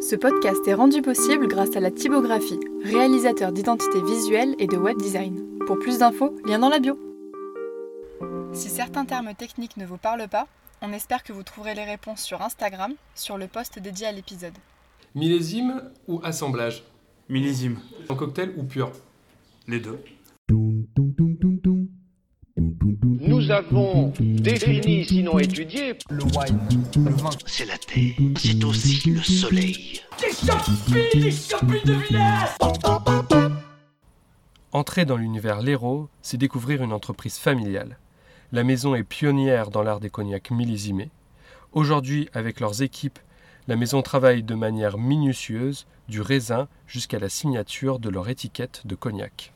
Ce podcast est rendu possible grâce à la typographie, réalisateur d'identité visuelle et de web design. Pour plus d'infos, lien dans la bio. Si certains termes techniques ne vous parlent pas, on espère que vous trouverez les réponses sur Instagram, sur le post dédié à l'épisode. Millésime ou assemblage? Millésime. En cocktail ou pur? Les deux. Nous avons défini, sinon étudié, le wine, le vin. C'est la terre, c'est aussi le soleil. Entrer dans l'univers Léraud, c'est découvrir une entreprise familiale. La maison est pionnière dans l'art des cognacs millésimés. Aujourd'hui, avec leurs équipes, la maison travaille de manière minutieuse, du raisin jusqu'à la signature de leur étiquette de cognac.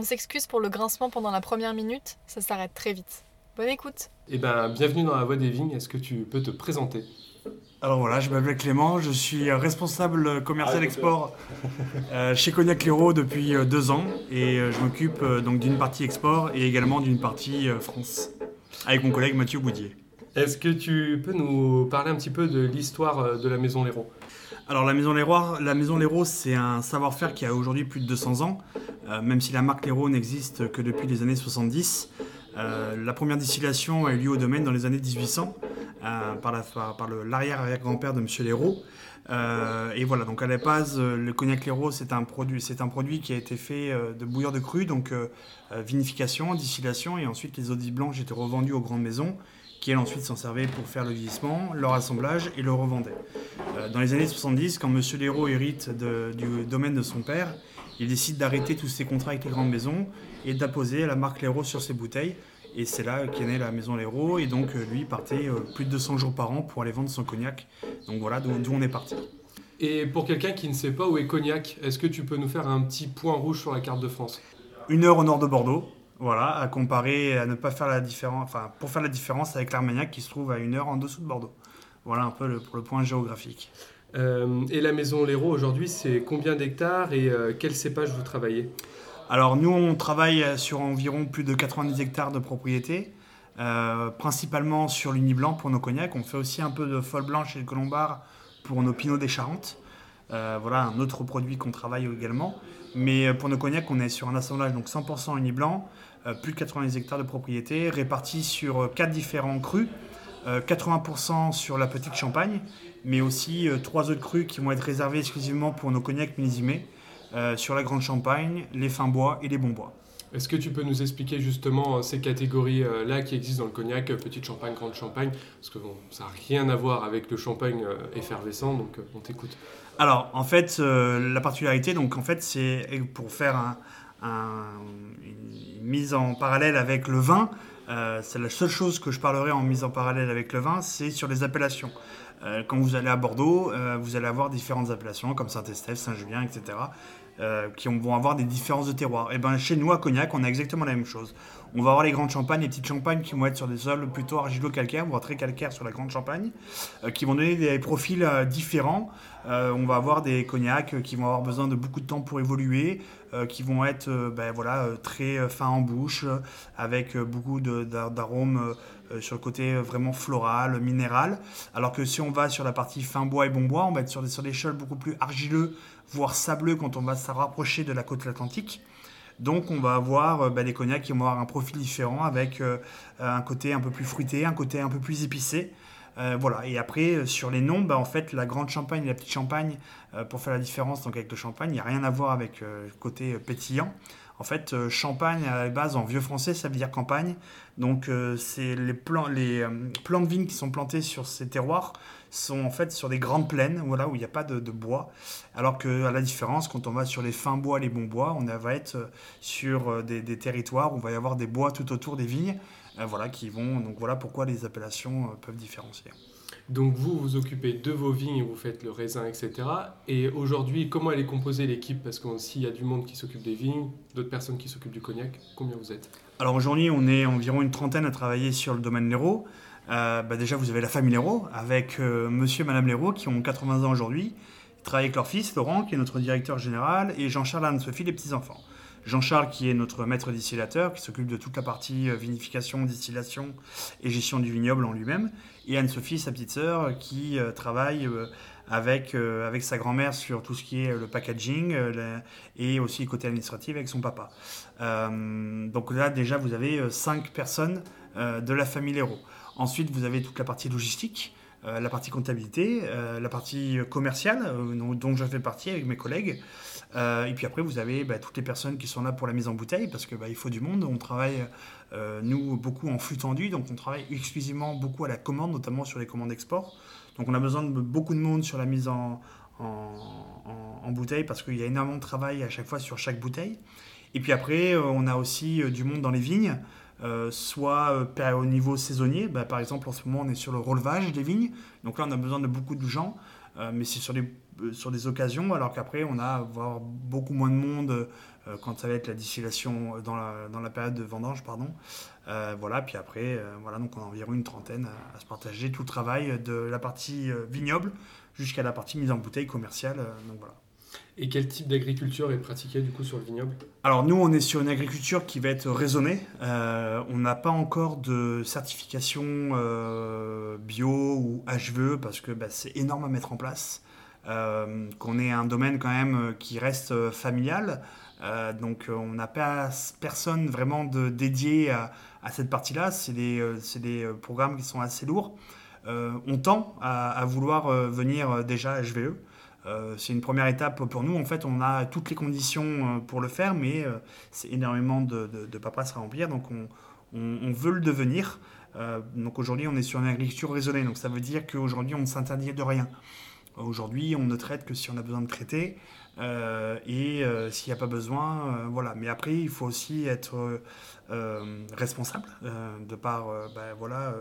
On s'excuse pour le grincement pendant la première minute, ça s'arrête très vite. Bonne écoute Eh ben, bienvenue dans la Voix des Vignes, est-ce que tu peux te présenter? Alors voilà, je m'appelle Clément, je suis responsable commercial export euh, chez Cognac Léraud depuis euh, deux ans et euh, je m'occupe donc d'une partie export et également d'une partie France avec mon collègue Mathieu Boudier. Est-ce que tu peux nous parler un petit peu de l'histoire de la maison Léraud Alors la maison Léraud, la maison Léraud, c'est un savoir-faire qui a aujourd'hui plus de 200 ans, euh, même si la marque Léraud n'existe que depuis les années 70. Euh, la première distillation a eu lieu au domaine dans les années 1800 euh, par, l'arrière-arrière-grand-père de Monsieur Léraud. Euh, et voilà, donc à la base, le cognac Léraud, c'est un produit, c'est un produit qui a été fait de bouillure de cru, donc vinification, distillation, et ensuite les eaux blanches étaient revendues aux grandes maisons, qui elles ensuite s'en servaient pour faire le vieillissement, leur assemblage et le revendaient. Euh, dans les années 70, quand Monsieur Léraud hérite de- du domaine de son père, il décide d'arrêter tous ses contrats avec les grandes maisons et d'apposer la marque Léraud sur ses bouteilles. Et c'est là qu'est née la maison Léraud. Et donc, euh, lui partait euh, plus de 200 jours par an pour aller vendre son cognac. Donc voilà d'où on est parti. Et pour quelqu'un qui ne sait pas où est Cognac, est-ce que tu peux nous faire un petit point rouge sur la carte de France? Une heure au nord de Bordeaux. Voilà, à comparer, à ne pas faire la différence, enfin, pour faire la différence avec l'Armagnac qui se trouve à une heure en dessous de Bordeaux. Voilà un peu le- pour le point géographique. Euh, Et la maison Léraud aujourd'hui, c'est combien d'hectares et euh, quel cépage vous travaillez? Alors nous, on travaille sur environ plus de 90 hectares de propriété, euh, principalement sur l'Uni Blanc pour nos cognacs. On fait aussi un peu de folle blanche et de colombard pour nos pinots des Charentes. Voilà un autre produit qu'on travaille également. Mais pour nos cognacs, on est sur un assemblage donc 100% Uni Blanc, euh, plus de 90 hectares de propriété, répartis sur euh, quatre différents crus. euh, 80% sur la petite Champagne, mais aussi euh, trois autres crus qui vont être réservés exclusivement pour nos cognacs millésimés euh, sur la Grande Champagne, les fins bois et les bons bois. Est-ce que tu peux nous expliquer justement euh, ces catégories-là qui existent dans le cognac, euh, petite champagne, grande champagne? Parce que bon, ça n'a rien à voir avec le champagne euh, effervescent, donc euh, on t'écoute. Alors, en fait, euh, la particularité, donc en fait, c'est pour faire un- un- une mise en parallèle avec le vin. euh, c'est la seule chose que je parlerai en mise en parallèle avec le vin, c'est sur les appellations. Euh, quand vous allez à Bordeaux, euh, vous allez avoir différentes appellations comme Saint-Estèphe, Saint-Julien, etc. euh, qui vont avoir des différences de terroir. Et ben chez nous à Cognac, on a exactement la même chose. On va avoir les grandes champagnes, les petites champagnes qui vont être sur des sols plutôt argilo-calcaires, voire très calcaires sur la grande champagne, euh, qui vont donner des profils euh, différents. On va avoir des cognacs qui vont avoir besoin de beaucoup de temps pour évoluer, qui vont être ben, voilà, très fins en bouche, avec beaucoup d'arômes euh, sur le côté vraiment floral, minéral. Alors que si on va sur la partie fin bois et bon bois, on va être sur des, sur des sols beaucoup plus argileux, voire sableux quand on va se rapprocher de la côte atlantique. Donc on va avoir euh, bah, des cognacs qui vont avoir un profil différent avec euh, un côté un peu plus fruité, un côté un peu plus épicé. Euh, voilà. Et après, euh, sur les noms, bah, en fait, la grande champagne et la petite champagne, euh, pour faire la différence donc, avec le champagne, il n'y a rien à voir avec le côté pétillant. En fait, champagne, à la base, en vieux français, ça veut dire campagne. Donc, c'est les plants, les plants de vigne qui sont plantés sur ces terroirs sont en fait sur des grandes plaines, voilà, où il n'y a pas de, bois. Alors que, à la différence, quand on va sur les fins bois, les bons bois, on va être sur des, des territoires où il va y avoir des bois tout autour des vignes, voilà, qui vont. Donc voilà pourquoi les appellations euh, peuvent différencier. Donc vous, vous occupez de vos vignes, vous faites le raisin, etc. Et aujourd'hui, comment elle est composée l'équipe? Parce que s'il y a du monde qui s'occupe des vignes, d'autres personnes qui s'occupent du cognac, combien vous êtes? Alors aujourd'hui, on est environ une trentaine à travailler sur le domaine Léraud. Euh, bah déjà, vous avez la famille Léraud, avec euh, monsieur et madame Léraud, qui ont 80 ans aujourd'hui. Ils travaillent avec leur fils, Laurent, qui est notre directeur général, et Jean-Charles Anne-Sophie, les petits-enfants. Jean-Charles, qui est notre maître distillateur, qui s'occupe de toute la partie euh, vinification, distillation et gestion du vignoble en lui-même. Et Anne-Sophie, sa petite sœur, qui euh, travaille euh, avec, sa grand-mère sur tout ce qui est le packaging et aussi côté administratif avec son papa. Donc là, déjà, vous avez cinq personnes de la famille Léraud. Ensuite, vous avez toute la partie logistique, euh, la partie comptabilité, euh, la partie commerciale, euh, dont, je fais partie avec mes collègues. Et puis après, vous avez bah, toutes les personnes qui sont là pour la mise en bouteille, parce que bah, faut du monde. On travaille, nous, beaucoup en flux tendu, donc on travaille exclusivement beaucoup à la commande, notamment sur les commandes export. Donc on a besoin de beaucoup de monde sur la mise en, bouteille, parce qu'il y a énormément de travail à chaque fois sur chaque bouteille. Et puis après, on a aussi du monde dans les vignes, euh, soit euh, au niveau saisonnier. Bah, par exemple, en ce moment, on est sur le relevage des vignes. Donc là, on a besoin de beaucoup de gens, euh, mais c'est sur des, euh, sur des occasions, alors qu'après, on a avoir beaucoup moins de monde quand ça va être la distillation dans la, dans la période de vendange. Pardon. Voilà, puis après, voilà, donc on a environ une trentaine à, à se partager tout le travail de la partie vignoble jusqu'à la partie mise en bouteille commerciale. donc voilà. Et quel type d'agriculture est pratiqué du coup sur le vignoble? Alors nous, on est sur une agriculture qui va être raisonnée. Euh, on n'a pas encore de certification euh, bio ou HVE parce que bah, c'est énorme à mettre en place. Euh, qu'on est un domaine quand même qui reste familial. Donc on n'a pas personne vraiment de, dédié à, cette partie-là. C'est des, programmes qui sont assez lourds. On tend à, vouloir venir déjà HVE. Euh, c'est une première étape pour nous. En fait, on a toutes les conditions euh, pour le faire, mais euh, c'est énormément de, de, de paperasse à remplir. Donc, on, veut le devenir. Donc, aujourd'hui, on est sur une agriculture raisonnée. Donc, ça veut dire qu'aujourd'hui, on ne s'interdit de rien. Aujourd'hui, on ne traite que si on a besoin de traiter. et s'il n'y a pas besoin, voilà. Mais après, il faut aussi être responsable de par, ben, voilà,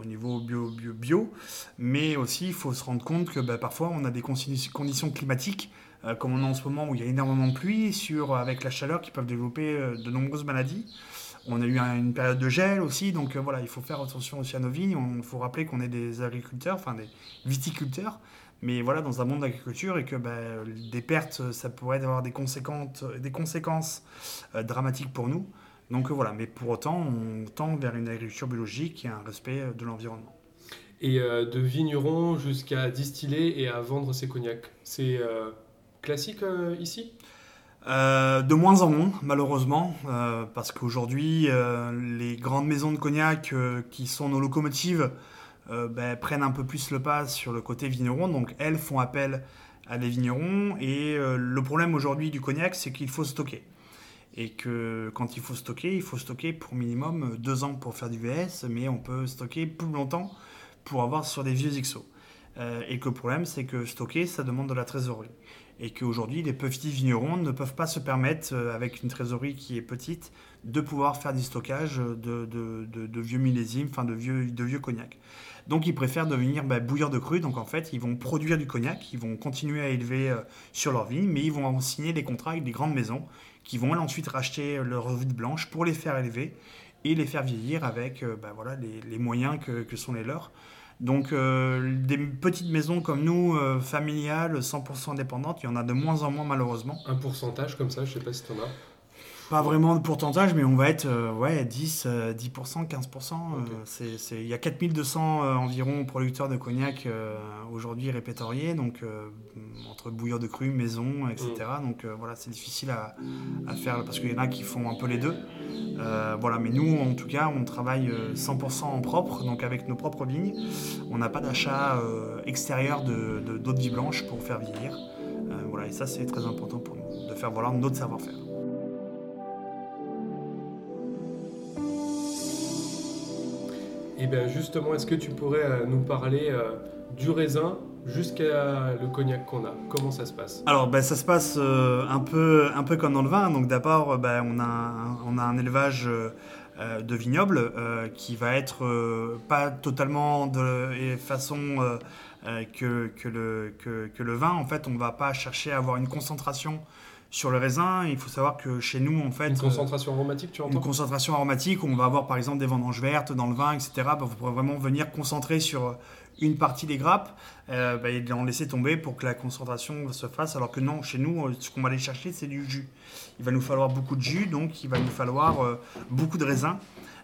au niveau bio, bio, bio. Mais aussi, il faut se rendre compte que bah, parfois, on a des conditions climatiques, euh, comme on a en ce moment où il y a énormément de pluie, sur, avec la chaleur, qui peuvent développer euh, de nombreuses maladies. On a eu un- une période de gel aussi, donc euh, voilà, il faut faire attention aussi à nos vignes. Il faut rappeler qu'on est des agriculteurs, enfin des viticulteurs, mais voilà, dans un monde d'agriculture et que bah, des pertes, ça pourrait avoir des conséquences, des conséquences euh, dramatiques pour nous. Donc voilà, mais pour autant, on tend vers une agriculture biologique et un respect de l'environnement. Et euh, de vigneron jusqu'à distiller et à vendre ses cognacs. C'est euh, classique euh, ici? De moins en moins, malheureusement, parce qu'aujourd'hui, les grandes maisons de cognac qui sont nos locomotives ben, prennent un peu plus le pas sur le côté vigneron, donc elles font appel à des vignerons. Et le problème aujourd'hui du cognac, c'est qu'il faut stocker. Et que quand il faut stocker, il faut stocker pour minimum deux ans pour faire du VS, mais on peut stocker plus longtemps pour avoir sur des vieux XO. Euh, et que le problème, c'est que stocker, ça demande de la trésorerie et qu'aujourd'hui, les petits vignerons ne peuvent pas se permettre, euh, avec une trésorerie qui est petite, de pouvoir faire du stockage de, vieux millésimes, enfin de vieux, de vieux cognac. Donc ils préfèrent devenir bah, bouilleurs de cru, donc en fait ils vont produire du cognac, ils vont continuer à élever euh, sur leur vigne, mais ils vont en signer des contrats avec des grandes maisons qui vont ensuite racheter leurs vides blanches pour les faire élever et les faire vieillir avec euh, bah, voilà, les, moyens que sont les leurs. Donc euh, des petites maisons comme nous, euh, familiales, 100% indépendantes, il y en a de moins en moins malheureusement. Un pourcentage comme ça, je sais pas si t'en as. Pas vraiment de pourcentage, mais on va être euh, ouais, 10, euh, 10%, 15%. euh, Ok. c'est- c'est- Il y a 4200 euh, environ producteurs de cognac euh, aujourd'hui répertoriés, donc entre bouilleurs de cru, maison, etc. Donc euh, voilà, c'est difficile à, à faire parce qu'il y en a qui font un peu les deux. Euh, voilà, mais nous, en tout cas, on travaille euh, 100% en propre, donc avec nos propres vignes. On n'a pas d'achat extérieur de de- d'eau de vie blanche pour faire vieillir. Euh, voilà, et ça, c'est très important pour nous, de faire valoir notre savoir-faire. Et bien justement, est-ce que tu pourrais euh, nous parler euh, du raisin jusqu'à le cognac qu'on a? Comment ça se passe? Alors, ben, ça se passe euh, un, peu, comme dans le vin. Donc, d'abord, ben, on, a un, élevage de vignobles euh, qui va être pas totalement de façon que, que, le, que le vin. En fait, on ne va pas chercher à avoir une concentration sur le raisin. Il faut savoir que chez nous, en fait. Une euh, concentration aromatique, tu une entends concentration aromatique, où on va avoir par exemple des vendanges vertes dans le vin, etc. Bah, vous pourrez vraiment venir concentrer sur une partie des grappes euh, bah, et en laisser tomber pour que la concentration se fasse. Alors que non, chez nous, euh, ce qu'on va aller chercher, c'est du jus. Il va nous falloir beaucoup de jus, donc il va nous falloir euh, beaucoup de raisins.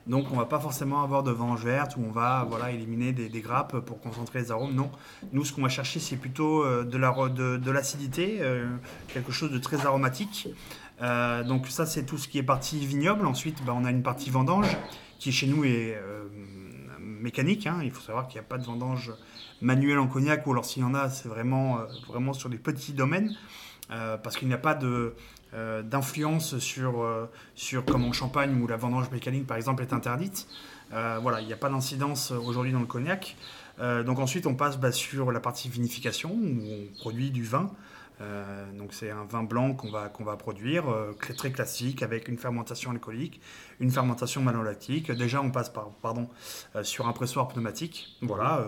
Donc on va pas forcément avoir de vendange verte où on va voilà, éliminer des, grappes pour concentrer les arômes. Non, nous ce qu'on va chercher c'est plutôt euh, de la- de, de l'acidité, euh, quelque chose de très aromatique. Euh, donc ça c'est tout ce qui est partie vignoble. Ensuite bah, on a une partie vendange qui chez nous est mécanique. hein. Il faut savoir qu'il n'y a pas de vendange manuelle en cognac ou alors s'il y en a c'est vraiment, vraiment sur des petits domaines. Parce qu'il n'y a pas de, euh, d'influence sur, euh, sur, comme en Champagne où la vendange mécanique par exemple est interdite. Euh, voilà, il n'y a pas d'incidence aujourd'hui dans le cognac. Donc ensuite on passe bah, sur la partie vinification où on produit du vin. Donc c'est un vin blanc qu'on va, qu'on va produire, très, classique, avec une fermentation alcoolique, une fermentation malolactique. Déjà on passe par, pardon, sur un pressoir pneumatique. Voilà,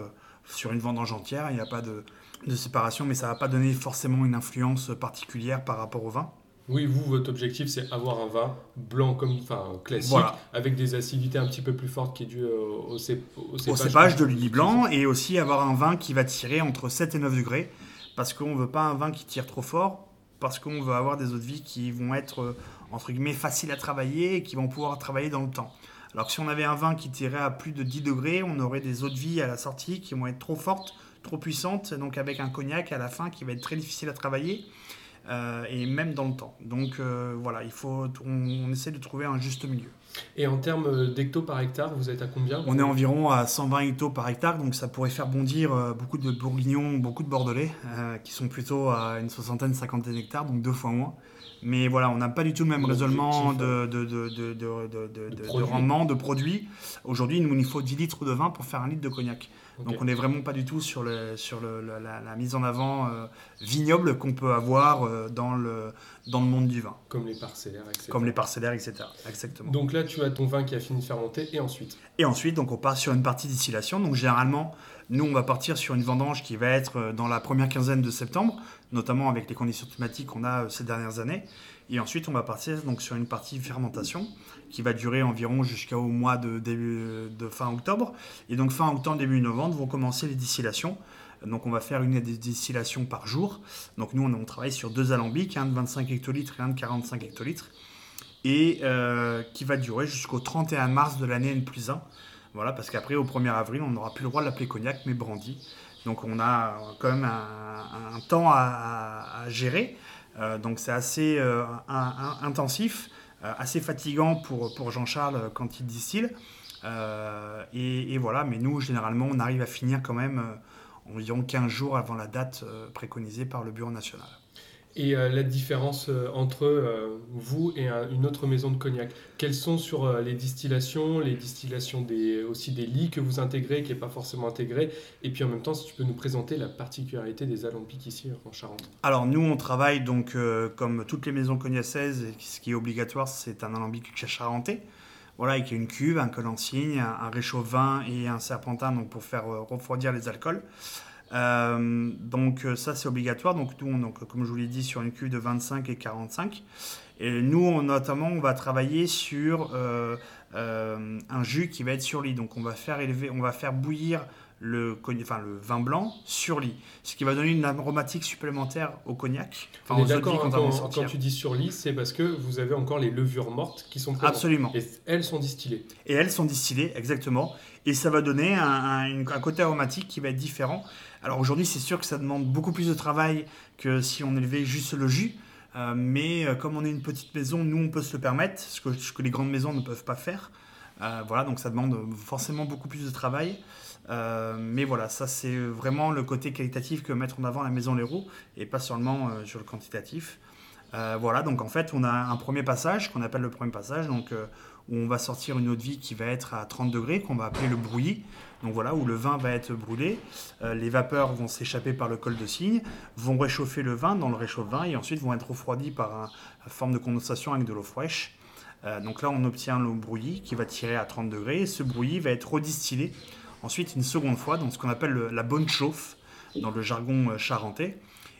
sur une vendange entière, il n'y a pas de, de séparation, mais ça ne va pas donner forcément une influence particulière par rapport au vin. Oui, vous, votre objectif, c'est avoir un vin blanc comme, enfin, classique, Voilà. avec des acidités un petit peu plus fortes qui est due au, au, cép- au au cépage. cépage de l'huile blanc et aussi avoir un vin qui va tirer entre 7 et 9 degrés parce qu'on ne veut pas un vin qui tire trop fort parce qu'on veut avoir des eaux de vie qui vont être euh, entre guillemets faciles à travailler et qui vont pouvoir travailler dans le temps. Alors que si on avait un vin qui tirait à plus de 10 degrés, on aurait des eaux de vie à la sortie qui vont être trop fortes, trop puissantes, donc avec un cognac à la fin qui va être très difficile à travailler euh, et même dans le temps. Donc euh, voilà, il faut, on, on essaie de trouver un juste milieu. Et en termes d'hecto par hectare, vous êtes à combien On est environ à 120 hectos par hectare, donc ça pourrait faire bondir euh, beaucoup de bourguignons, beaucoup de bordelais, euh, qui sont plutôt à une soixantaine, cinquantaine d'hectares, donc deux fois moins. Mais voilà, on n'a pas du tout le même raisonnement de, rendement, de produit. Aujourd'hui, il nous faut 10 litres de vin pour faire un litre de cognac. Donc on n'est vraiment pas du tout sur, le, sur le- le- la, la mise en avant euh, vignoble qu'on peut avoir euh, dans, le, dans le monde du vin, Comme les parcellaires, etc. comme les parcellaires, etc. Exactement. Donc là, tu as ton vin qui a fini de fermenter, et ensuite? Et ensuite, donc, on part sur une partie distillation. Donc, généralement, nous, on va partir sur une vendange qui va être euh, dans la première quinzaine de septembre, notamment avec les conditions climatiques qu'on a euh, ces dernières années. Et ensuite, on va partir donc, sur une partie fermentation qui va durer environ jusqu'au mois de, début, de fin octobre. Et donc, fin octobre, début novembre, vont commencer les distillations. Donc, on va faire une des distillations par jour. Donc, nous, on, travaille sur deux alambics, un de 25 hectolitres et un de 45 hectolitres et euh, qui va durer jusqu'au 31 mars de l'année N plus 1. Voilà, parce qu'après, au 1er avril, on n'aura plus le droit de l'appeler cognac, mais brandy. Donc on a quand même un, temps à, gérer. Euh, donc c'est assez euh, intensif, euh, assez fatigant pour, Jean-Charles quand il distille. Et, voilà, mais nous, généralement, on arrive à finir quand même environ 15 jours avant la date préconisée par le Bureau national. Et euh, la différence euh, entre euh, vous et un- une autre maison de cognac, quelles sont sur les distillations, les distillations aussi des lits que vous intégrez, qui n'est pas forcément intégré, et puis en même temps, si tu peux nous présenter la particularité des alambics ici en Charente. Alors nous, on travaille donc comme toutes les maisons cognacaises, ce qui est obligatoire, c'est un alambic charentais. Voilà, avec une cuve, un col en cygne, un, un réchaud-vin et un serpentin donc pour faire refroidir les alcools. Euh, donc euh, ça c'est obligatoire. Donc nous, on, donc, comme je vous l'ai dit, sur une cuve de 25 et 45. Et nous, on- notamment, on va travailler sur euh, euh, un jus qui va être sur lit. Donc on va faire élever, on va faire bouillir le, cogn- enfin, le vin blanc sur lit, ce qui va donner une aromatique supplémentaire au cognac. Enfin, On est d'accord, hein, quand, sortir. quand tu dis sur lit, c'est parce que vous avez encore les levures mortes qui sont présentes. Absolument. Et elles sont distillées. Et elles sont distillées, exactement. Et ça va donner un, un- une- un côté aromatique qui va être différent. Alors aujourd'hui, c'est sûr que ça demande beaucoup plus de travail que si on élevait juste le jus. Euh, mais euh, comme on est une petite maison, nous, on peut se le permettre, ce que, les grandes maisons ne peuvent pas faire. Euh, voilà, donc ça demande forcément beaucoup plus de travail. Mais voilà, ça c'est vraiment le côté qualitatif que mettre en avant la maison Leroux et pas seulement sur le quantitatif. Euh, voilà, donc en fait, on a un premier passage qu'on appelle le premier passage, donc euh, où on va sortir une eau de vie qui va être à 30 degrés, qu'on va appeler le brouillis. Donc voilà, où le vin va être brûlé, Euh, les vapeurs vont s'échapper par le col de cygne, vont réchauffer le vin dans le réchauffe-vin et ensuite vont être refroidis par un- une forme de condensation avec de l'eau fraîche. Donc là, on obtient le brouillis qui va tirer à 30 degrés et ce brouillis va être redistillé ensuite une seconde fois dans ce qu'on appelle le- la bonne chauffe dans le jargon charentais.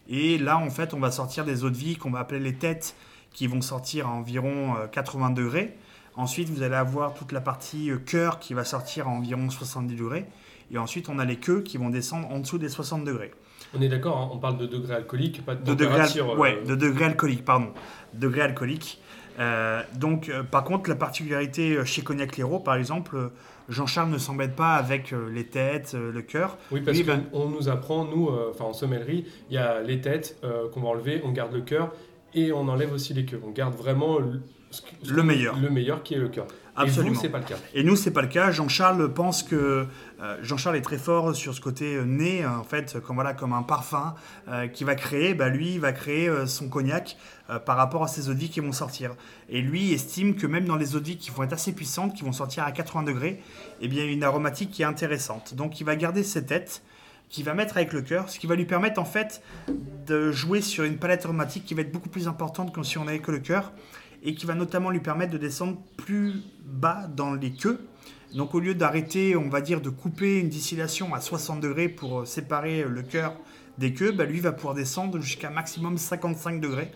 Et là, en fait, on va sortir des eaux de vie qu'on va appeler les têtes qui vont sortir à environ euh, 80 degrés. Ensuite, vous allez avoir toute la partie euh, cœur qui va sortir à environ 70 degrés. Et ensuite, on a les queues qui vont descendre en dessous des 60 degrés. On est d'accord, hein, on parle de degrés alcooliques, pas de, De al- température. euh, ouais, de degrés alcooliques, pardon. Degrés alcooliques. Euh, donc, euh, par contre, la particularité euh, chez Cognac Léraud, par exemple, euh, Jean-Charles ne s'embête pas avec euh, les têtes, euh, le cœur. Oui, parce ben- qu'on nous apprend, nous, euh, enfin en sommellerie, il y a les têtes qu'on va enlever, on garde le cœur et on enlève aussi les queues. On garde vraiment le, meilleur. Le meilleur qui est le cœur. Absolument. Et vous, c'est pas le cas. Et nous, c'est pas le cas. Jean-Charles pense que euh, Jean-Charles est très fort sur ce côté euh, nez, euh, en fait, comme voilà, comme un parfum euh, qui va créer. Bah, lui, il va créer son cognac par rapport à ces eaux qui vont sortir. Et lui estime que même dans les eaux qui vont être assez puissantes, qui vont sortir à 80 degrés, eh bien, il y a une aromatique qui est intéressante. Donc, il va garder ses têtes qu'il va mettre avec le cœur, ce qui va lui permettre en fait de jouer sur une palette aromatique qui va être beaucoup plus importante que si on avait que le cœur et qui va notamment lui permettre de descendre plus bas dans les queues. Donc au lieu d'arrêter, on va dire, de couper une distillation à 60 degrés pour euh, séparer le cœur des queues, bah, lui va pouvoir descendre jusqu'à maximum 55 degrés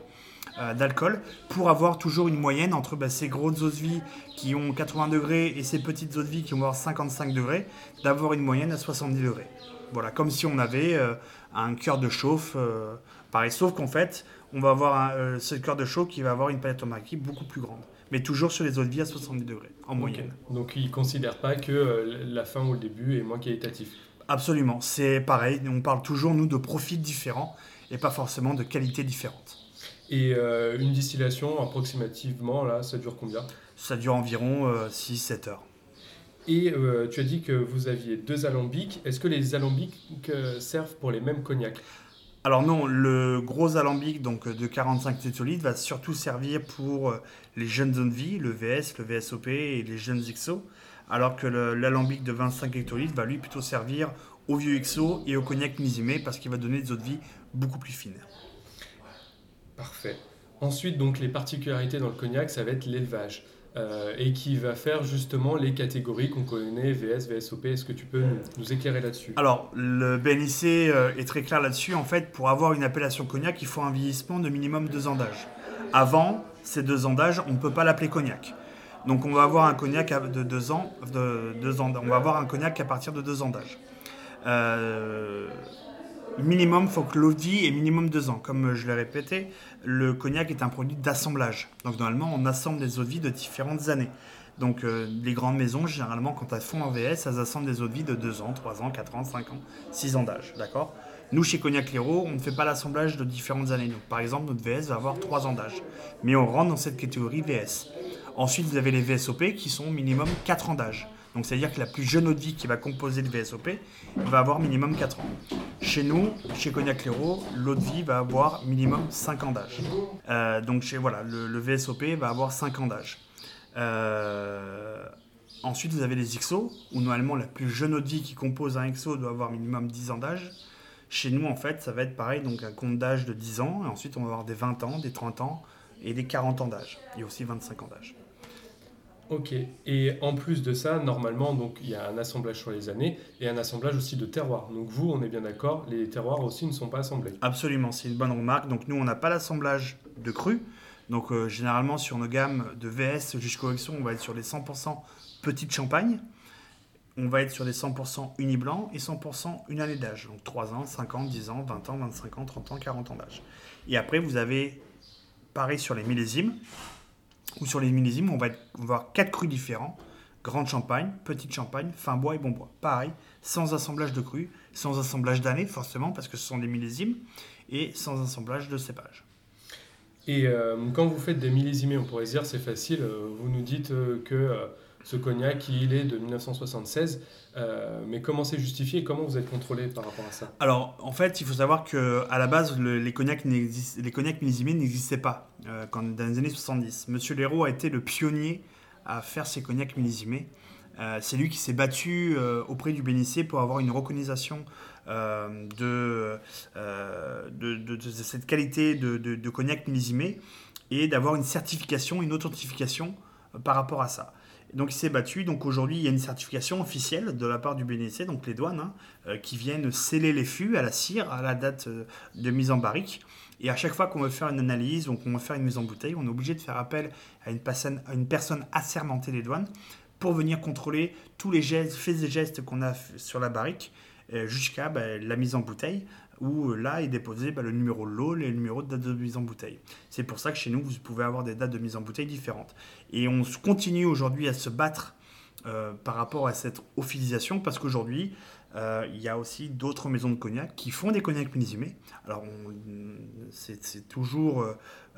euh, d'alcool pour avoir toujours une moyenne entre bah, ces grosses eaux de vie qui ont 80 degrés et ces petites eaux de vie qui vont avoir 55 degrés, d'avoir une moyenne à 70 degrés. Voilà, comme si on avait euh, un cœur de chauffe, euh, pareil, sauf qu'en fait, on va avoir un, euh, ce cœur de chauffe qui va avoir une palette aromatique beaucoup plus grande, mais toujours sur les eaux de vie à 70 degrés en moyenne. Donc ils ne considèrent pas que la fin ou le début est moins qualitatif. Absolument, c'est pareil, on parle toujours, nous, de profils différents et pas forcément de qualités différentes. Et euh, une distillation, approximativement, là, ça dure combien? Ça dure environ 6-7 heures. Et euh, tu as dit que vous aviez deux alambics. Est-ce que les alambics euh, servent pour les mêmes cognacs? Alors non, le gros alambic donc de 45 hectolitres va surtout servir pour euh, les jeunes zones de vie, le VS, le VSOP et les jeunes XO, alors que l'alambic de 25 hectolitres va lui plutôt servir aux vieux XO et au cognac millésimé parce qu'il va donner des eaux de vie beaucoup plus fines. Parfait. Ensuite, donc, les particularités dans le cognac, ça va être l'élevage. Euh, et qui va faire justement les catégories qu'on connaît, VS, VSOP. Est-ce que tu peux nous, éclairer là-dessus? Alors, le BNIC euh, est très clair là-dessus. En fait, pour avoir une appellation cognac, il faut un vieillissement de minimum deux ans d'âge. Avant ces deux ans d'âge, on ne peut pas l'appeler cognac. Donc, on va avoir un cognac à- de deux ans, de deux ans. On va avoir un cognac à partir de deux ans d'âge. Euh, minimum, faut que l'eau vie ait minimum deux ans. Comme je l'ai répété, le cognac est un produit d'assemblage. Donc, normalement, on assemble des eaux de vie de différentes années. Donc, euh, les grandes maisons, généralement, quand elles font en VS, elles assemblent des eaux de vie de 2 ans, 3 ans, 4 ans, 5 ans, 6 ans d'âge. D'accord? Nous, chez Cognac Léraud, on ne fait pas l'assemblage de différentes années. Donc, par exemple, notre VS va avoir 3 ans d'âge. Mais on rentre dans cette catégorie VS. Ensuite, vous avez les VSOP qui sont minimum 4 ans d'âge. Donc, c'est-à-dire que la plus jeune eau qui va composer le VSOP va avoir minimum 4 ans. Chez nous, chez Cognac Léraud, l'eau va avoir minimum 5 ans d'âge. Euh, donc, chez, voilà, le, VSOP va avoir 5 ans d'âge. Euh, ensuite, vous avez les XO, où normalement la plus jeune eau qui compose un XO doit avoir minimum 10 ans d'âge. Chez nous, en fait, ça va être pareil, donc un compte d'âge de 10 ans, et ensuite on va avoir des 20 ans, des 30 ans et des 40 ans d'âge, et aussi 25 ans d'âge. Ok. Et en plus de ça, normalement, donc il y a un assemblage sur les années et un assemblage aussi de terroirs. Donc vous, on est bien d'accord, les terroirs aussi ne sont pas assemblés. Absolument, c'est une bonne remarque. Donc nous, on n'a pas l'assemblage de cru. Donc euh, généralement, sur nos gammes de VS jusqu'au XO, on va être sur les 100% petites champagne. On va être sur les 100% uni-blanc et 100% une année d'âge. Donc 3 ans, 5 ans, 10 ans, 20 ans, 25 ans, 30 ans, 40 ans d'âge. Et après, vous avez, pareil sur les millésimes, ou sur les millésimes, on va, être- 4 crus différents. Grande champagne, petite champagne, fin bois et bon bois. Pareil, sans assemblage de crus, sans assemblage d'années forcément, parce que ce sont des millésimes, et sans assemblage de cépage. Et euh, quand vous faites des millésimés, on pourrait dire c'est facile, euh, vous nous dites euh, que ce cognac, il est de 1976, euh, mais comment c'est justifié et comment vous êtes contrôlé par rapport à ça? Alors, en fait, il faut savoir que à la base, le- les cognacs, les cognacs n'existaient pas euh, quand, dans les années 70. Monsieur Léraud a été le pionnier à faire ces cognacs millésimés. Euh, c'est lui qui s'est battu auprès du Bénissé pour avoir une reconnaissance de, de, de- cette qualité de, cognac millésimé et d'avoir une certification, une authentification par rapport à ça. Donc il s'est battu. Donc aujourd'hui, il y a une certification officielle de la part du BNC, donc les douanes, hein, euh, qui viennent sceller les fûts à la cire à la date euh, de mise en barrique. Et à chaque fois qu'on veut faire une analyse, donc on veut faire une mise en bouteille, on est obligé de faire appel à une personne, assermentée des douanes pour venir contrôler tous les gestes, faits et gestes qu'on a sur la barrique euh, jusqu'à bah, la mise en bouteille où là est déposé bah, le numéro de lot et le numéro de date de mise en bouteille. C'est pour ça que chez nous, vous pouvez avoir des dates de mise en bouteille différentes. Et on continue aujourd'hui à se battre euh, par rapport à cette officialisation parce qu'aujourd'hui, euh, il y a aussi d'autres maisons de cognac qui font des cognacs millésimés. Alors, c'est toujours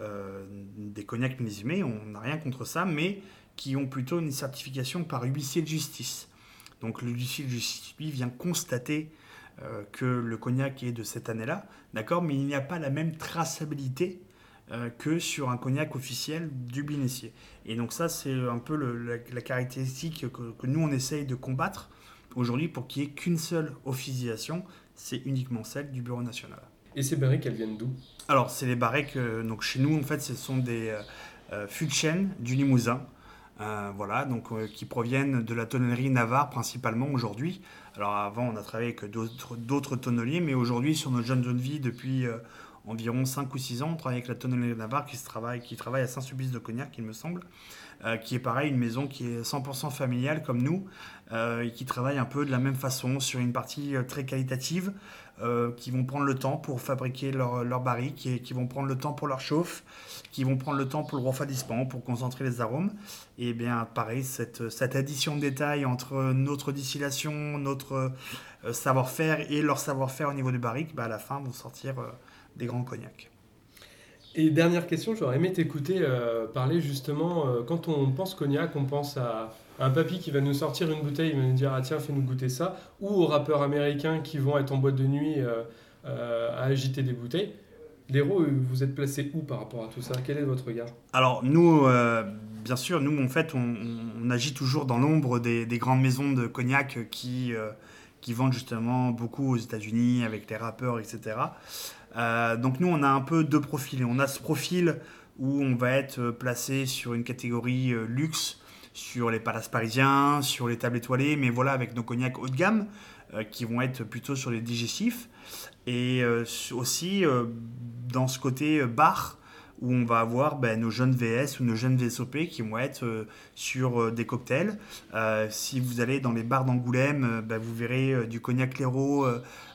euh, des cognacs millésimés, on n'a rien contre ça, mais qui ont plutôt une certification par huissier de justice. Donc, le huissier de justice, lui, vient constater que le cognac est de cette année-là, d'accord, mais il n'y a pas la même traçabilité euh, que sur un cognac officiel du Binessier. Et donc ça, c'est un peu la, caractéristique que, nous, on essaye de combattre aujourd'hui pour qu'il n'y ait qu'une seule officialisation, c'est uniquement celle du Bureau national. Et ces barriques, elles viennent d'où? Alors, c'est les barriques, donc chez nous, en fait, ce sont des euh, euh fûts de chêne du Limousin. Euh, voilà, donc qui proviennent de la tonnellerie Navarre principalement aujourd'hui. Alors avant, on a travaillé avec d'autres tonneliers, mais aujourd'hui, sur notre jeune zone vie, depuis environ 5 ou 6 ans. On travaille avec la Tonnellerie de Navarre qui, travaille, qui travaille à Saint-Sulpice de Cognac, il me semble, euh, qui est pareil, une maison qui est 100% familiale comme nous, euh, et qui travaille un peu de la même façon sur une partie euh, très qualitative, qui vont prendre le temps pour fabriquer leur, leur barrique, et qui vont prendre le temps pour leur chauffe, qui vont prendre le temps pour le refroidissement, pour concentrer les arômes. Et bien pareil, cette, addition de détails entre notre distillation, notre savoir-faire et leur savoir-faire au niveau du barrique, bah, à la fin vont sortir des grands cognacs. Et dernière question, j'aurais aimé t'écouter euh, parler justement, euh, quand on pense cognac, on pense à, un papy qui va nous sortir une bouteille, il va nous dire ah tiens fais-nous goûter ça, ou aux rappeurs américains qui vont être en boîte de nuit euh, à agiter des bouteilles. L'héros, vous êtes placé où par rapport à tout ça? Quel est votre regard? Alors nous, bien sûr, nous en fait on, agit toujours dans l'ombre des, des, grandes maisons de cognac qui, qui vendent justement beaucoup aux États-Unis avec les rappeurs, etc. Euh, donc nous, on a un peu deux profils. On a ce profil où on va être placé sur une catégorie euh, luxe, sur les palaces parisiens, sur les tables étoilées, mais voilà, avec nos cognacs haut de gamme, euh, qui vont être plutôt sur les digestifs. Et aussi dans ce côté bar, où on va avoir ben, nos jeunes VS ou nos jeunes VSOP qui vont être sur des cocktails. si vous allez dans les bars d'Angoulême, ben, vous verrez du cognac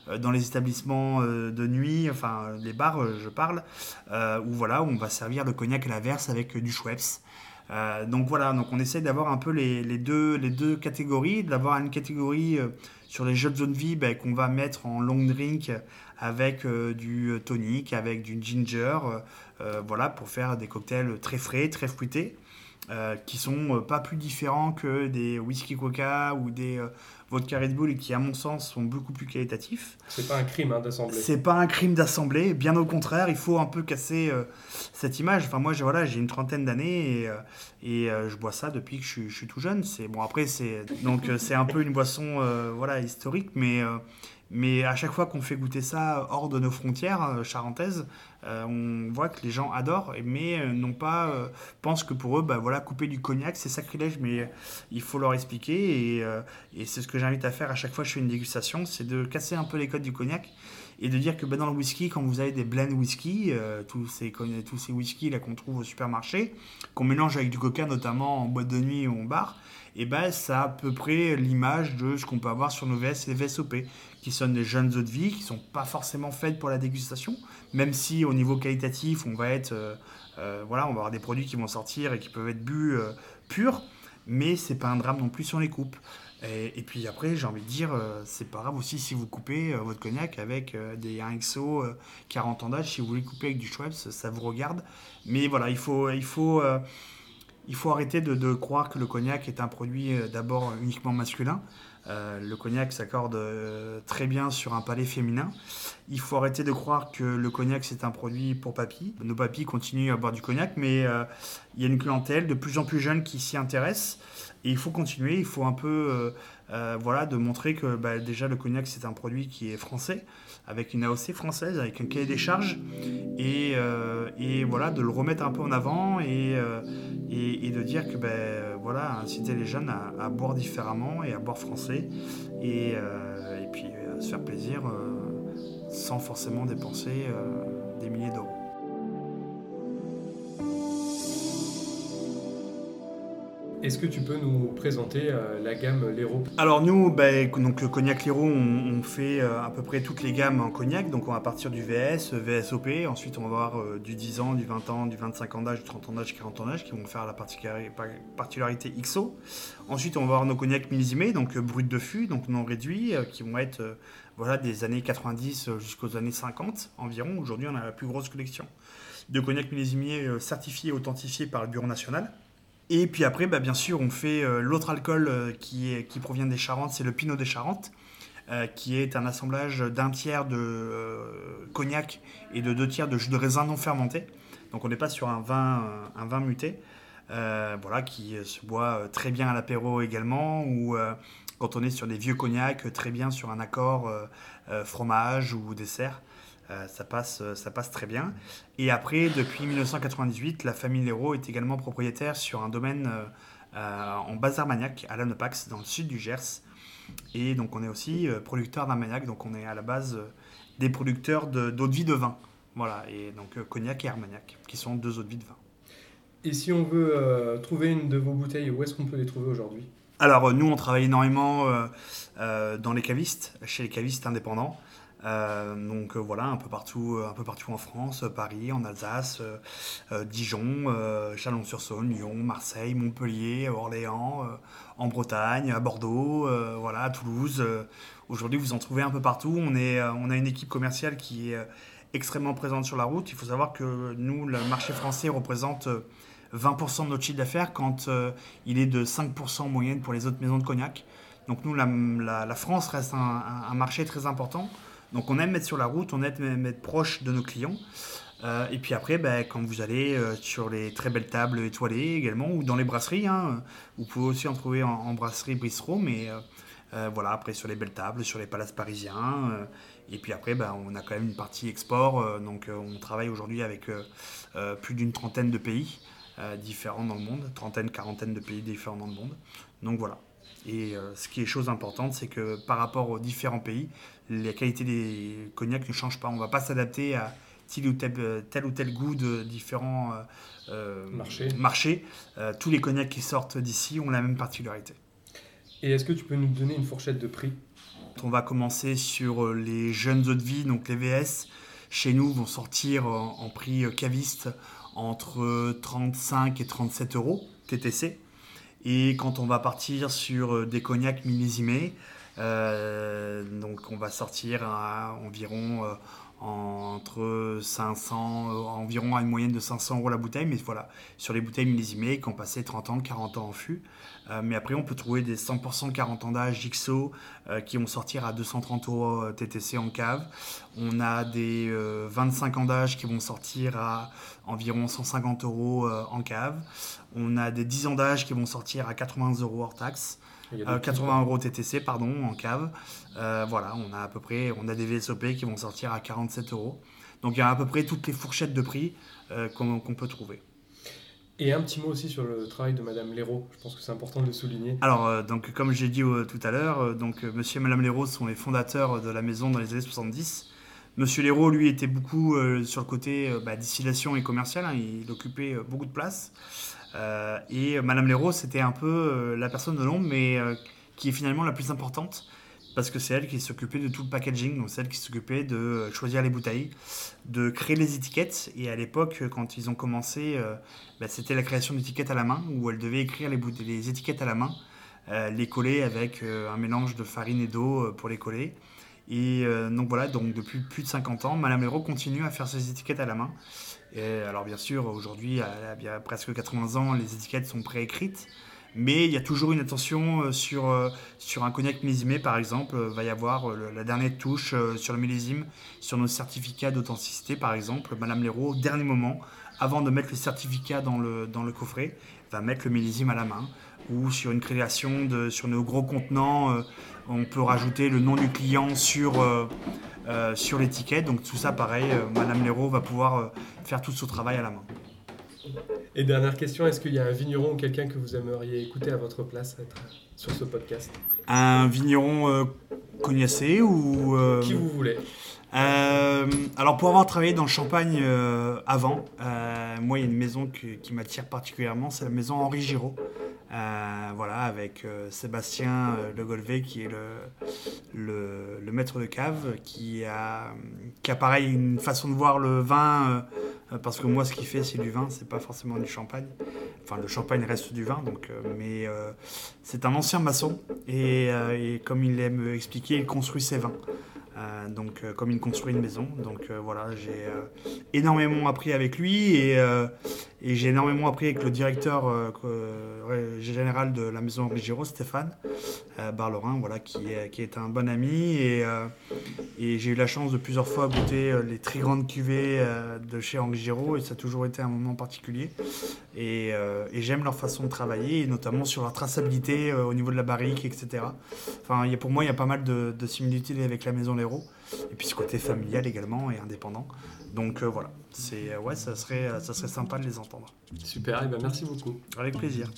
euh, dans les établissements euh, de nuit, enfin les bars, euh, je parle, où voilà, on va servir le cognac à l'inverse avec du Schweppes. Donc voilà, donc on essaie d'avoir un peu les, deux, les deux catégories, d'avoir une catégorie sur les jeux de zone vie ben, qu'on va mettre en long drink avec du tonic, avec du ginger, voilà, pour faire des cocktails très frais, très fruités. qui sont pas plus différents que des whisky coca ou des vodka Red Bull qui, à mon sens, sont beaucoup plus qualitatifs. C'est pas un crime hein, d'assembler. C'est pas un crime d'assembler, bien au contraire, il faut un peu casser euh, cette image. Enfin, moi, j'ai voilà, une trentaine d'années et, euh, et euh, je bois ça depuis que je, suis tout jeune. C'est bon, après, c'est donc c'est un peu une boisson voilà historique, mais mais à chaque fois qu'on fait goûter ça hors de nos frontières euh, charentaises, euh, on voit que les gens adorent, mais euh, non pas pensent que pour eux, bah, voilà, couper du cognac, c'est sacrilège, mais il faut leur expliquer. Et, et c'est ce que j'invite à faire à chaque fois que je fais une dégustation, c'est de casser un peu les codes du cognac et de dire que bah, dans le whisky, quand vous avez des blends whisky, tous ces tous ces whisky là qu'on trouve au supermarché, qu'on mélange avec du coca notamment en boîte de nuit ou en bar, et ben ça a à peu près l'image de ce qu'on peut avoir sur nos VS et VSOP, qui sont des jeunes eaux de vie, qui sont pas forcément faites pour la dégustation, même si au niveau qualitatif, on va être, euh, euh, voilà, on va avoir des produits qui vont sortir et qui peuvent être bu euh, purs, mais c'est pas un drame non plus on les coupe. Et, puis après, j'ai envie de dire, c'est pas grave aussi si vous coupez votre cognac avec des 1XO 40 ans d'âge, si vous voulez couper avec du Schweppes, ça vous regarde. Mais voilà, il faut, il faut il faut arrêter de, croire que le cognac est un produit euh, d'abord uniquement masculin. Euh, le cognac s'accorde euh, très bien sur un palais féminin. Il faut arrêter de croire que le cognac c'est un produit pour papy. Nos papis continuent à boire du cognac, mais il y a une clientèle de plus en plus jeune qui s'y intéresse. Et il faut continuer, il faut un peu voilà, de montrer que bah, déjà le cognac c'est un produit qui est français avec une AOC française, avec un cahier des charges, et, euh, et voilà, de le remettre un peu en avant et, euh, et, de dire que, ben, voilà, inciter les jeunes à, boire différemment et à boire français, euh, et puis à se faire plaisir sans forcément dépenser des milliers d'euros. Est-ce que tu peux nous présenter euh, la gamme Lero Alors nous, ben, donc le cognac Lero, on, on fait euh, à peu près toutes les gammes en cognac. Donc on va partir du VS, VSOP, ensuite on va avoir euh, du 10 ans, du 20 ans, du 25 ans d'âge, du 30 ans d'âge, 40 ans d'âge, qui vont faire la particulari- par- particularité XO. Ensuite on va avoir nos cognacs millésimés, donc bruts de fût, donc non réduits, euh, qui vont être voilà, des années 90 euh, jusqu'aux années 50 environ. Aujourd'hui on a la plus grosse collection de cognac millésimés certifiés et authentifiés par le Bureau national. Et puis après, bah, bien sûr, on fait euh, l'autre alcool euh, qui, provient des Charentes, c'est le Pinot des Charentes, euh, qui est un assemblage d'un tiers de cognac et de deux tiers de jus de raisin non fermenté. Donc on n'est pas sur un vin, un vin muté, voilà, qui se boit très bien à l'apéro également, ou quand on est sur des vieux cognacs, très bien sur un accord fromage ou dessert. Euh, ça, passe, euh, ça passe très bien. Et après, depuis 1998, la famille Léraud est également propriétaire sur un domaine euh, euh, en Bas-Armagnac, à Lannepax, dans le sud du Gers. Et donc, on est aussi producteur d'Armagnac, donc on est à la base des producteurs de- d'eau de vie de vin. Voilà, et donc Cognac et Armagnac, qui sont deux eaux de vie de vin. Et si on veut euh, trouver une de vos bouteilles, où est-ce qu'on peut les trouver aujourd'hui? Alors, nous, on travaille énormément euh, euh, dans les cavistes, chez les cavistes indépendants. Euh, donc euh, voilà, un peu partout, euh, un peu partout en France, Paris, en Alsace, Dijon, Chalon-sur-Saône, Lyon, Marseille, Montpellier, Orléans, en Bretagne, à Bordeaux, voilà, à Toulouse. Aujourd'hui, vous en trouvez un peu partout. On, est, on a une équipe commerciale qui est extrêmement présente sur la route. Il faut savoir que nous, le marché français représente euh, 20% de notre chiffre d'affaires quand il est de 5% en moyenne pour les autres maisons de cognac. Donc nous, la, France reste un marché très important. Donc on aime mettre sur la route, on aime être proche de nos clients. Euh, et puis après, ben, quand vous allez euh, sur les très belles tables étoilées également, ou dans les brasseries, hein, vous pouvez aussi en trouver en, brasserie bistrot, mais euh, euh, voilà, après sur les belles tables, sur les palaces parisiens. euh, et puis après, ben, on a quand même une partie export, euh, donc euh, on travaille aujourd'hui avec euh, euh, plus d'une trentaine de pays euh, différents dans le monde, trentaine, quarantaine de pays différents dans le monde. Donc voilà. Et euh, ce qui est chose importante, c'est que par rapport aux différents pays, la qualité des cognacs ne change pas. On ne va pas s'adapter à tel ou tel, euh, tel ou tel goût de différents euh, Marchés. Euh, tous les cognacs qui sortent d'ici ont la même particularité. Et est-ce que tu peux nous donner une fourchette de prix? On va commencer sur les jeunes eaux de vie, donc les VS. Chez nous, vont sortir en, en prix caviste entre 35 et 37 euros TTC. Et quand on va partir sur euh, des cognacs millésimés, euh, donc on va sortir à environ euh, entre 500, euh, environ à une moyenne de 500 euros la bouteille. Mais voilà, sur les bouteilles millésimées qui ont passé 30 ans, 40 ans en fût. Euh, mais après, on peut trouver des 100% 40 ans d'âge XO euh, qui vont sortir à 230 euros TTC en cave. On a des euh, 25 ans d'âge qui vont sortir à environ 150 euros en cave. On a des 10 ans d'âge qui vont sortir à 80 euros hors taxe. Il y a Euh, des petits 80 euros TTC, pardon, en cave. Euh, voilà, on a à peu près, on a des VSOP qui vont sortir à 47 euros. Donc il y a à peu près toutes les fourchettes de prix euh, qu'on peut trouver. Et un petit mot aussi sur le travail de Madame Léraud. Je pense que c'est important de le souligner. Alors, donc, comme j'ai dit tout à l'heure, donc, Monsieur et Madame Léraud sont les fondateurs de la maison dans les années 70. Monsieur Léraud, lui, était beaucoup sur le côté bah, distillation et commercial. hein, il occupait beaucoup de place. Euh, et euh, Madame Léraud, c'était un peu euh, la personne de l'ombre, mais qui est finalement la plus importante. Parce que c'est elle qui s'occupait de tout le packaging, donc c'est elle qui s'occupait de choisir les bouteilles, de créer les étiquettes. Et à l'époque, quand ils ont commencé, bah, c'était la création d'étiquettes à la main, où elle devait écrire les, étiquettes à la main les coller avec un mélange de farine et d'eau pour les coller. Et donc voilà, donc depuis plus de 50 ans, Madame Léraud continue à faire ses étiquettes à la main. Et alors bien sûr, aujourd'hui, à, à bien presque 80 ans, les étiquettes sont préécrites. Mais il y a toujours une attention euh, sur, euh, sur un cognac millésimé, par exemple. euh, va y avoir la dernière touche sur le millésime, sur nos certificats d'authenticité, par exemple. Madame Léraud, au dernier moment, avant de mettre le certificat dans le, dans le coffret, va mettre le millésime à la main ou sur une création de sur nos gros contenants, on peut rajouter le nom du client sur, sur l'étiquette. Donc tout ça, pareil, euh, Madame Léraud va pouvoir euh, faire tout son travail à la main. Et dernière question, est-ce qu'il y a un vigneron ou quelqu'un que vous aimeriez écouter à votre place être sur ce podcast? Un vigneron euh, cognacé ou... euh, Qui vous voulez Euh, alors pour avoir travaillé dans le Champagne euh, avant, euh, moi il y a une maison qui m'attire particulièrement, c'est la maison Henri Giraud. Voilà, avec Sébastien Le Golvet qui est le, maître de cave, qui a, qui a pareil une façon de voir le vin, parce que moi ce qu'il fait c'est du vin, c'est pas forcément du champagne. Enfin le champagne reste du vin, donc, mais c'est un ancien maçon et comme il aime expliquer, il construit ses vins. Euh, donc, euh, comme il construit une maison. Donc, euh, voilà, j'ai énormément appris avec lui et j'ai énormément appris avec le directeur euh, ouais, général de la maison Henri Giraud, Stéphane euh, voilà, qui est, un bon ami. Et, euh, et j'ai eu la chance de plusieurs fois goûter euh, les très grandes cuvées euh, de chez Henri Giraud et ça a toujours été un moment particulier. Et, euh, j'aime leur façon de travailler, et notamment sur leur traçabilité euh, au niveau de la barrique, etc. Enfin, pour moi, il y a pas mal de, de similitudes avec la Maison Léraud. Et puis ce côté familial également et indépendant. Donc euh, voilà, c'est euh, ouais, ça serait, euh, ça serait sympa de les entendre. Super, et ben merci beaucoup. Avec plaisir.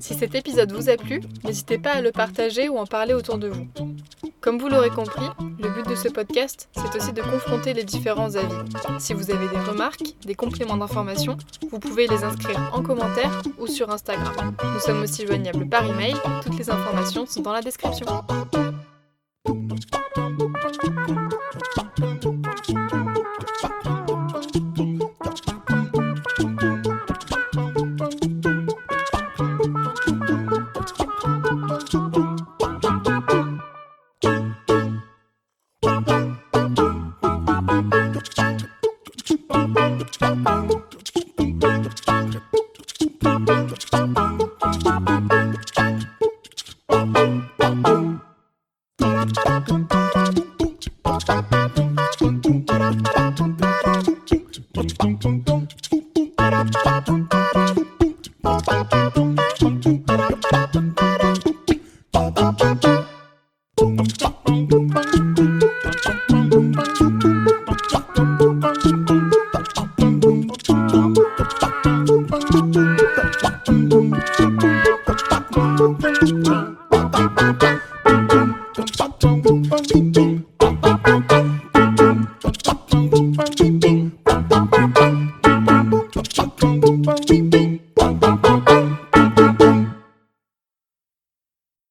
Si cet épisode vous a plu, n'hésitez pas à le partager ou en parler autour de vous. Comme vous l'aurez compris, le but de ce podcast, c'est aussi de confronter les différents avis. Si vous avez des remarques, des compléments d'information, vous pouvez les inscrire en commentaire ou sur Instagram. Nous sommes aussi joignables par email, toutes les informations sont dans la description.